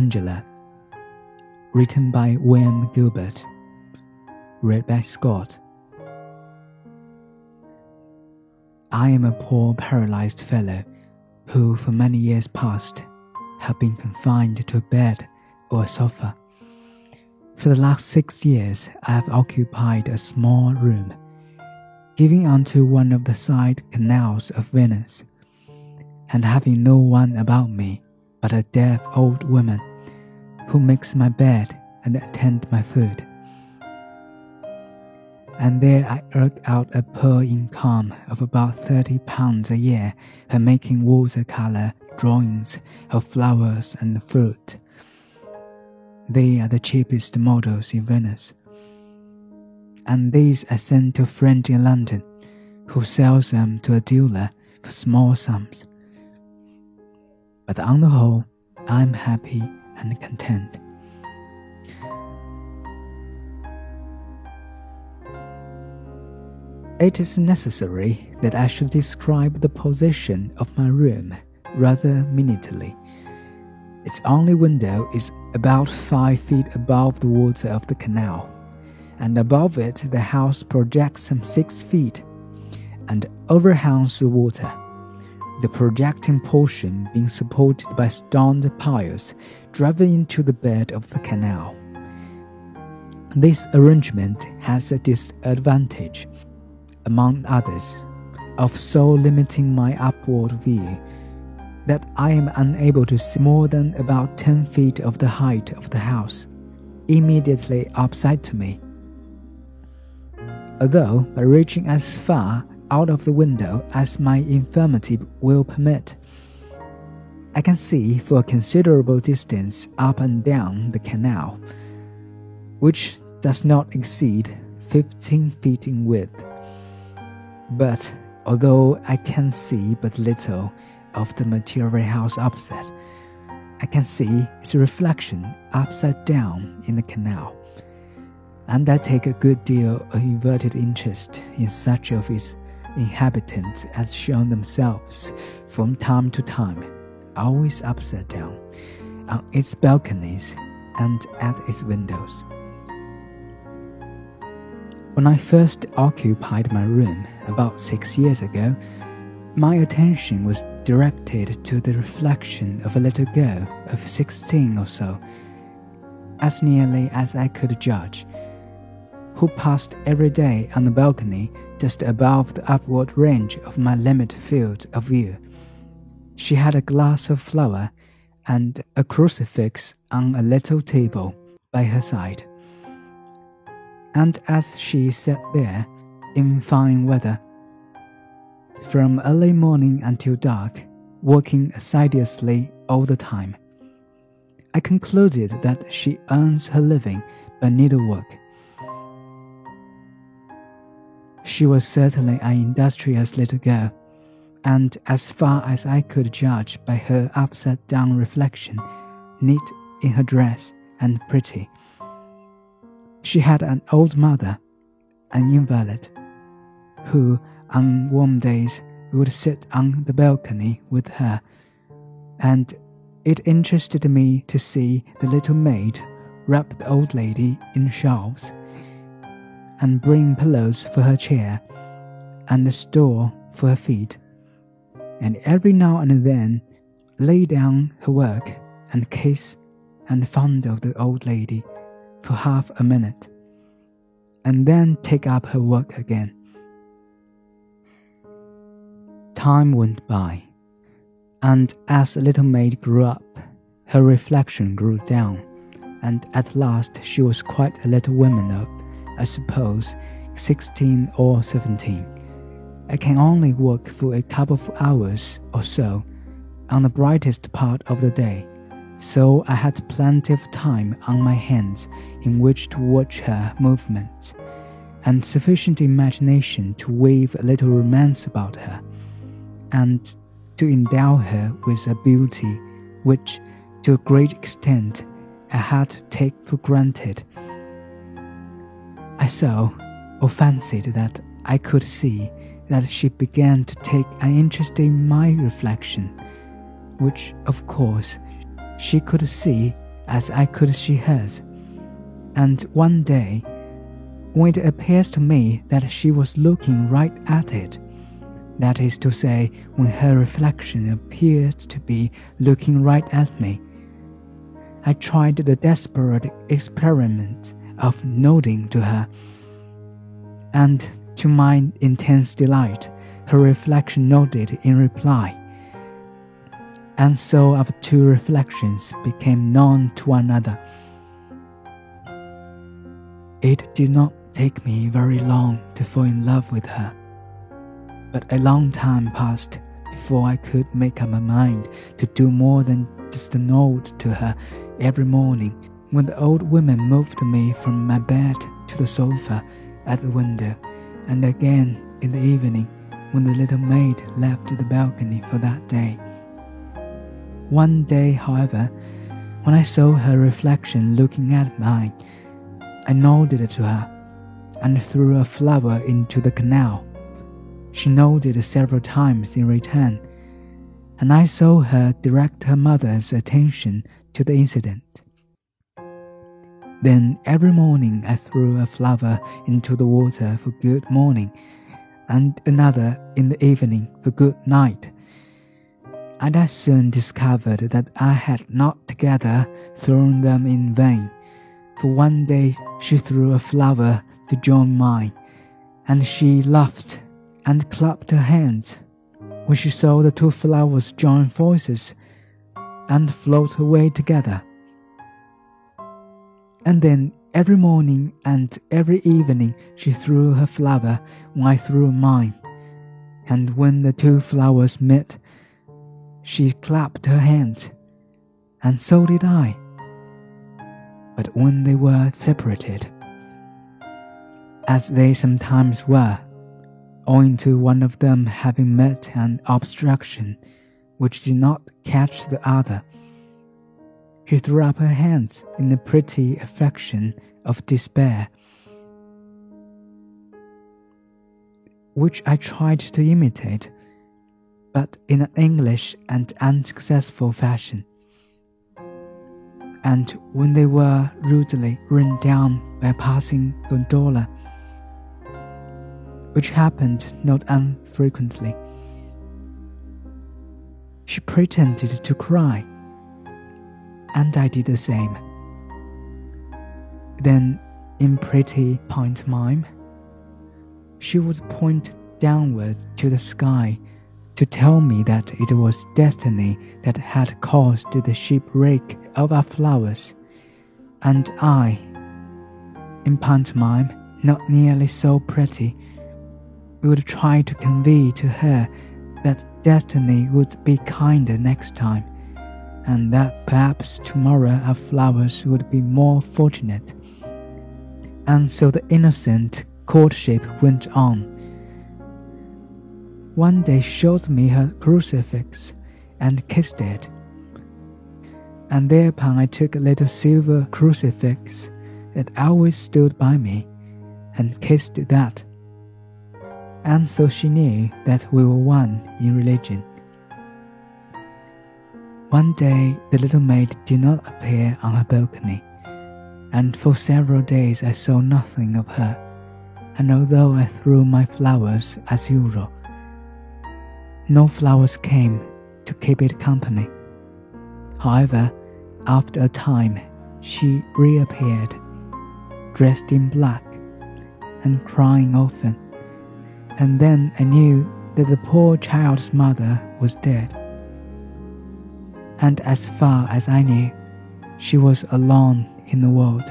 Angela, written by William Gilbert, read by Scott. I am a poor paralyzed fellow who, for many years past, have been confined to a bed or a sofa. For the last six years, I have occupied a small room, giving onto one of the side canals of Venice, and having no one about me but a deaf old woman who makes my bed and attend my food. And there I eke out a poor income of about thirty pounds a year by making watercolor drawings of flowers and fruit they are the cheapest models in Venice. And these I send to a friend in London, who sells them to a dealer for small sums. But on the whole, I'm happy and content. It is necessary that I should describe the position of my room rather minutely. Its only window is about five feet above the water of the canal, and above it the house projects some six feet and overhangs the water, the projecting portion being supported by stone piles driven into the bed of the canal. This arrangement has a disadvantage, among others, of so limiting my upward view that I am unable to see more than about 10 feet of the height of the house immediately opposite to me. Although by reaching as far out of the window as my infirmity will permit, I can see for a considerable distance up and down the canal, which does not exceed 15 feet in width. But although I can see but little, of the material house opposite. I can see its reflection upside down in the canal, and I take a good deal of inverted interest in such of its inhabitants as shown themselves from time to time, always upside down, on its balconies and at its windows. When I first occupied my room about six years ago, my attention was directed to the reflection of a little girl of sixteen or so, as nearly as I could judge, who passed every day on the balcony just above the upward range of my limited field of view. She had a glass of flour and a crucifix on a little table by her side. And as she sat there in fine weather, from early morning until dark, working assiduously all the time. I concluded that she earns her living by needlework. She was certainly an industrious little girl, and as far as I could judge by her upside down reflection, neat in her dress and pretty. She had an old mother, an invalid, who on warm days would sit on the balcony with her, and it interested me to see the little maid wrap the old lady in shawls, and bring pillows for her chair, and a stool for her feet, and every now and then lay down her work and kiss and fondle the old lady for half a minute, and then take up her work again. Time went by, and as the little maid grew up, her reflection grew down, and at last she was quite a little woman I suppose, sixteen or seventeen. I can only work for a couple of hours or so on the brightest part of the day, so I had plenty of time on my hands in which to watch her movements, and sufficient imagination to weave a little romance about her and to endow her with a beauty which, to a great extent, I had to take for granted. I saw, or fancied that I could see, that she began to take an interest in my reflection, which, of course, she could see as I could see hers. And one day, when it appears to me that she was looking right at it, that is to say, when her reflection appeared to be looking right at me, I tried the desperate experiment of nodding to her. And to my intense delight, her reflection nodded in reply. And so our two reflections became known to one another. It did not take me very long to fall in love with her, but a long time passed before I could make up my mind to do more than just note to her every morning when the old woman moved me from my bed to the sofa at the window, and again in the evening when the little maid left the balcony for that day. One day, however, when I saw her reflection looking at mine, I nodded to her and threw a flower into the canal. She nodded several times in return, and I saw her direct her mother's attention to the incident. Then every morning I threw a flower into the water for good morning, and another in the evening for good night. And I soon discovered that I had not together thrown them in vain, for one day she threw a flower to join mine, and she laughed and clapped her hands when she saw the two flowers join forces and float away together. And then every morning and every evening she threw her flower when I threw mine. And when the two flowers met, she clapped her hands, and so did I. But when they were separated, as they sometimes were, owing to one of them having met an obstruction which did not catch the other, she threw up her hands in a pretty affection of despair, which I tried to imitate, but in an English and unsuccessful fashion. And when they were rudely run down by passing gondola, which happened not unfrequently, she pretended to cry and I did the same. Then, in pretty pantomime, she would point downward to the sky to tell me that it was destiny that had caused the shipwreck of our flowers, and I, in pantomime not nearly so pretty, would try to convey to her that destiny would be kinder next time and that perhaps tomorrow our flowers would be more fortunate. And so the innocent courtship went on. One day she showed me her crucifix and kissed it. And thereupon I took a little silver crucifix that always stood by me and kissed that. And so she knew that we were one in religion. One day, the little maid did not appear on her balcony, and for several days I saw nothing of her. And although I threw my flowers as usual, no flowers came to keep it company. However, after a time, she reappeared, dressed in black and crying often. And then I knew that the poor child's mother was dead and as far as I knew, she was alone in the world.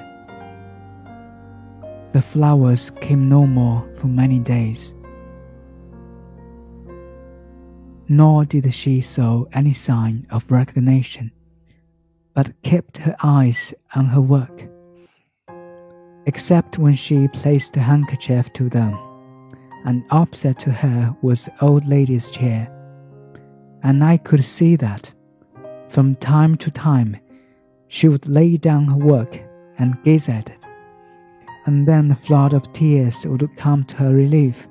The flowers came no more for many days. Nor did she show any sign of recognition, but kept her eyes on her work, except when she placed a handkerchief to them, and opposite to her was the old lady's chair, and I could see that from time to time, she would lay down her work and gaze at it, and then a flood of tears would come to her relief.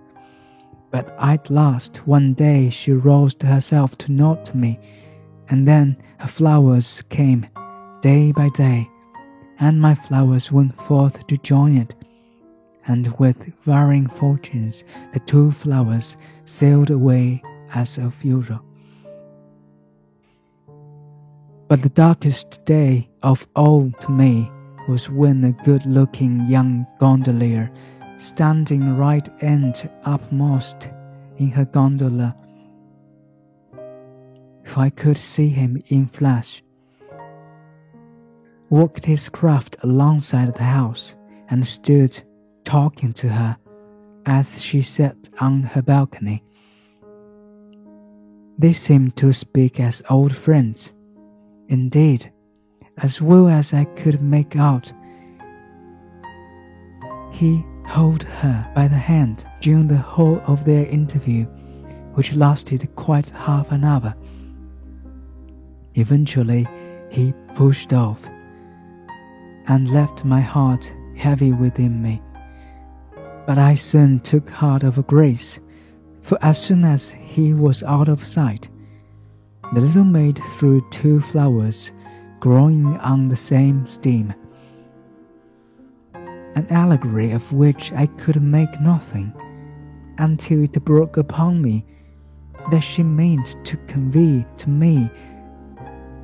But at last, one day, she roused herself to nod to me, and then her flowers came, day by day, and my flowers went forth to join it. And with varying fortunes, the two flowers sailed away as of usual. But the darkest day of all to me was when a good looking young gondolier, standing right end upmost in her gondola, if I could see him in flesh, walked his craft alongside the house and stood talking to her as she sat on her balcony. They seemed to speak as old friends. Indeed, as well as I could make out, he held her by the hand during the whole of their interview, which lasted quite half an hour. Eventually, he pushed off and left my heart heavy within me. But I soon took heart of grace, for as soon as he was out of sight, the little maid threw two flowers growing on the same stem, an allegory of which I could make nothing until it broke upon me that she meant to convey to me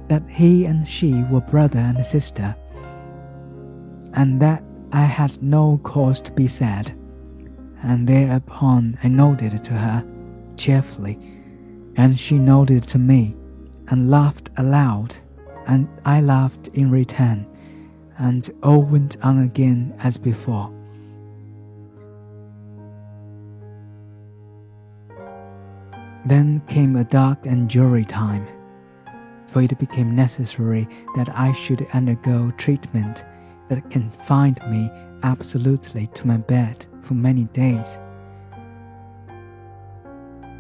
that he and she were brother and sister, and that I had no cause to be sad. And thereupon I nodded to her cheerfully and she nodded to me and laughed aloud, and I laughed in return, and all went on again as before. Then came a dark and dreary time, for it became necessary that I should undergo treatment that confined me absolutely to my bed for many days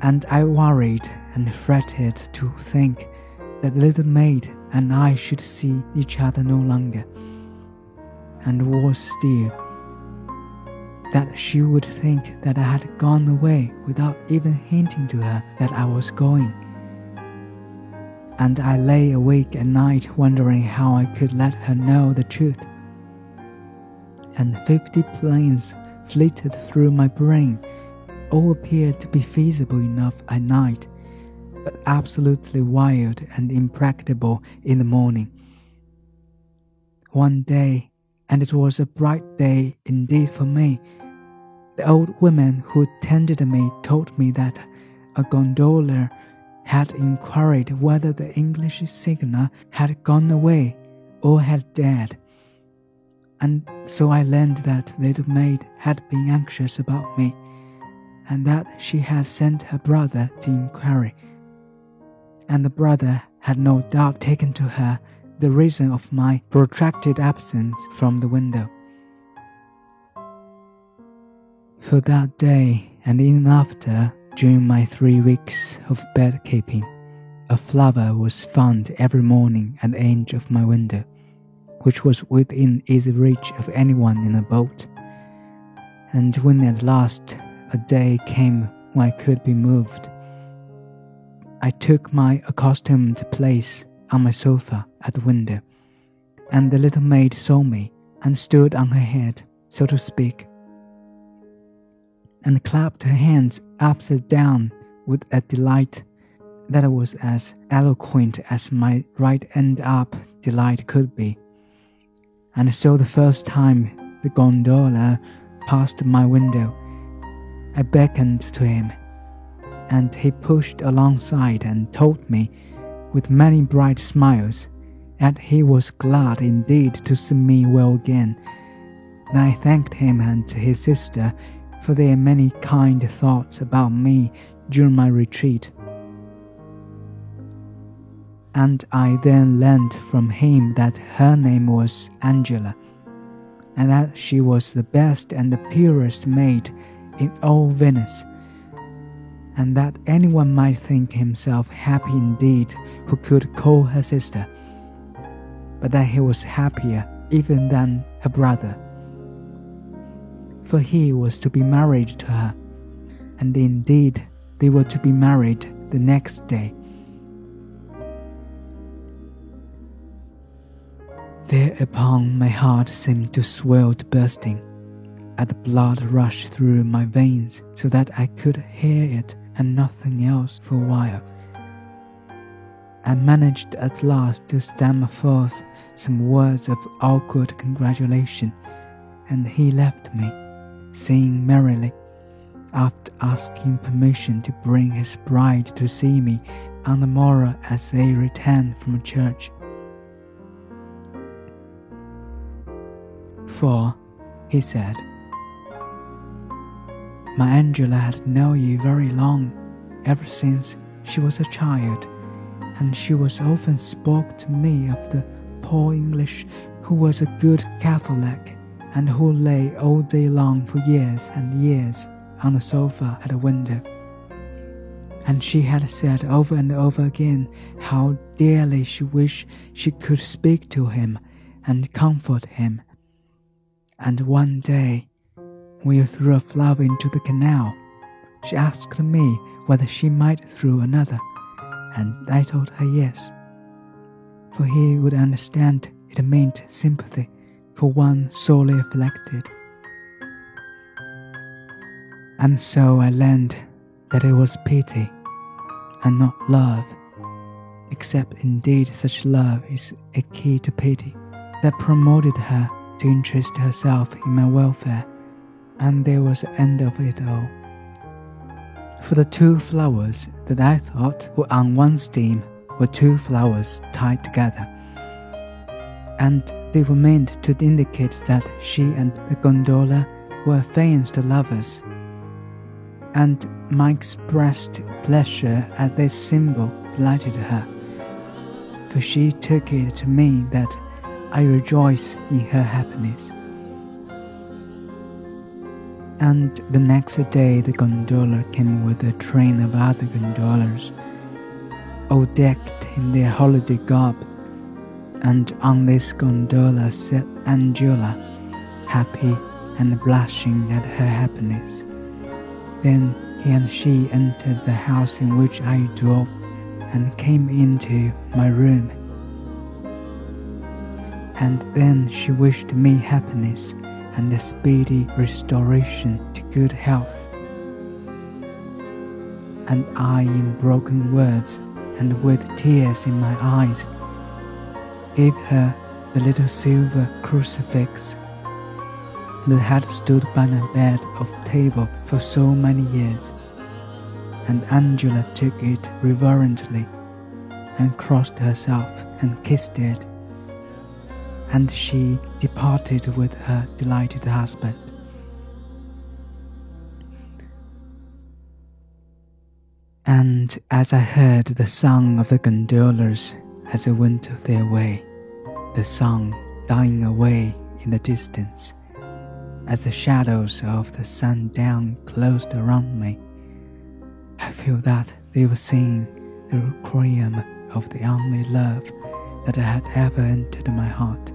and I worried and fretted to think that the little maid and I should see each other no longer, and worse still, that she would think that I had gone away without even hinting to her that I was going. And I lay awake at night wondering how I could let her know the truth. And fifty plans flitted through my brain all appeared to be feasible enough at night, but absolutely wild and impracticable in the morning. One day, and it was a bright day indeed for me, the old woman who tended me told me that a gondola had inquired whether the English signor had gone away or had died. And so I learned that the little maid had been anxious about me and that she had sent her brother to inquiry. And the brother had no doubt taken to her the reason of my protracted absence from the window. For that day and in after, during my three weeks of bed keeping, a flower was found every morning at the edge of my window, which was within easy reach of anyone in a boat. And when at last a day came when I could be moved. I took my accustomed place on my sofa at the window, and the little maid saw me and stood on her head, so to speak, and clapped her hands upside down with a delight that was as eloquent as my right end up delight could be. And so the first time the gondola passed my window, I beckoned to him, and he pushed alongside and told me, with many bright smiles, that he was glad indeed to see me well again. I thanked him and his sister for their many kind thoughts about me during my retreat. And I then learned from him that her name was Angela, and that she was the best and the purest maid in all Venice, and that anyone might think himself happy indeed who could call her sister, but that he was happier even than her brother. For he was to be married to her, and indeed they were to be married the next day. Thereupon my heart seemed to swell to bursting, and the blood rushed through my veins so that I could hear it and nothing else for a while. I managed at last to stammer forth some words of awkward congratulation, and he left me, saying merrily, after asking permission to bring his bride to see me on the morrow as they returned from church. For, he said, my Angela had known you very long, ever since she was a child, and she was often spoke to me of the poor English who was a good Catholic and who lay all day long for years and years on the sofa at a window. And she had said over and over again how dearly she wished she could speak to him and comfort him. And one day, when you threw a flower into the canal, she asked me whether she might throw another, and I told her yes, for he would understand it meant sympathy for one sorely afflicted. And so I learned that it was pity and not love, except indeed such love is a key to pity, that promoted her to interest herself in my welfare, and there was the end of it all. For the two flowers that I thought were on one stem were two flowers tied together, and they were meant to indicate that she and the gondola were affianced lovers and my expressed pleasure at this symbol delighted her, for she took it to mean that I rejoice in her happiness. And the next day the gondola came with a train of other gondolas, all decked in their holiday garb, and on this gondola sat Angela, happy and blushing at her happiness. Then he and she entered the house in which I dwelt and came into my room. And then she wished me happiness and a speedy restoration to good health. And I, in broken words and with tears in my eyes, gave her the little silver crucifix that had stood by my bed of table for so many years, and Angela took it reverently and crossed herself and kissed it, and she departed with her delighted husband. And as I heard the song of the gondolas as they went their way, the song dying away in the distance, as the shadows of the sundown closed around me. I feel that they were singing the requiem of the only love that had ever entered my heart.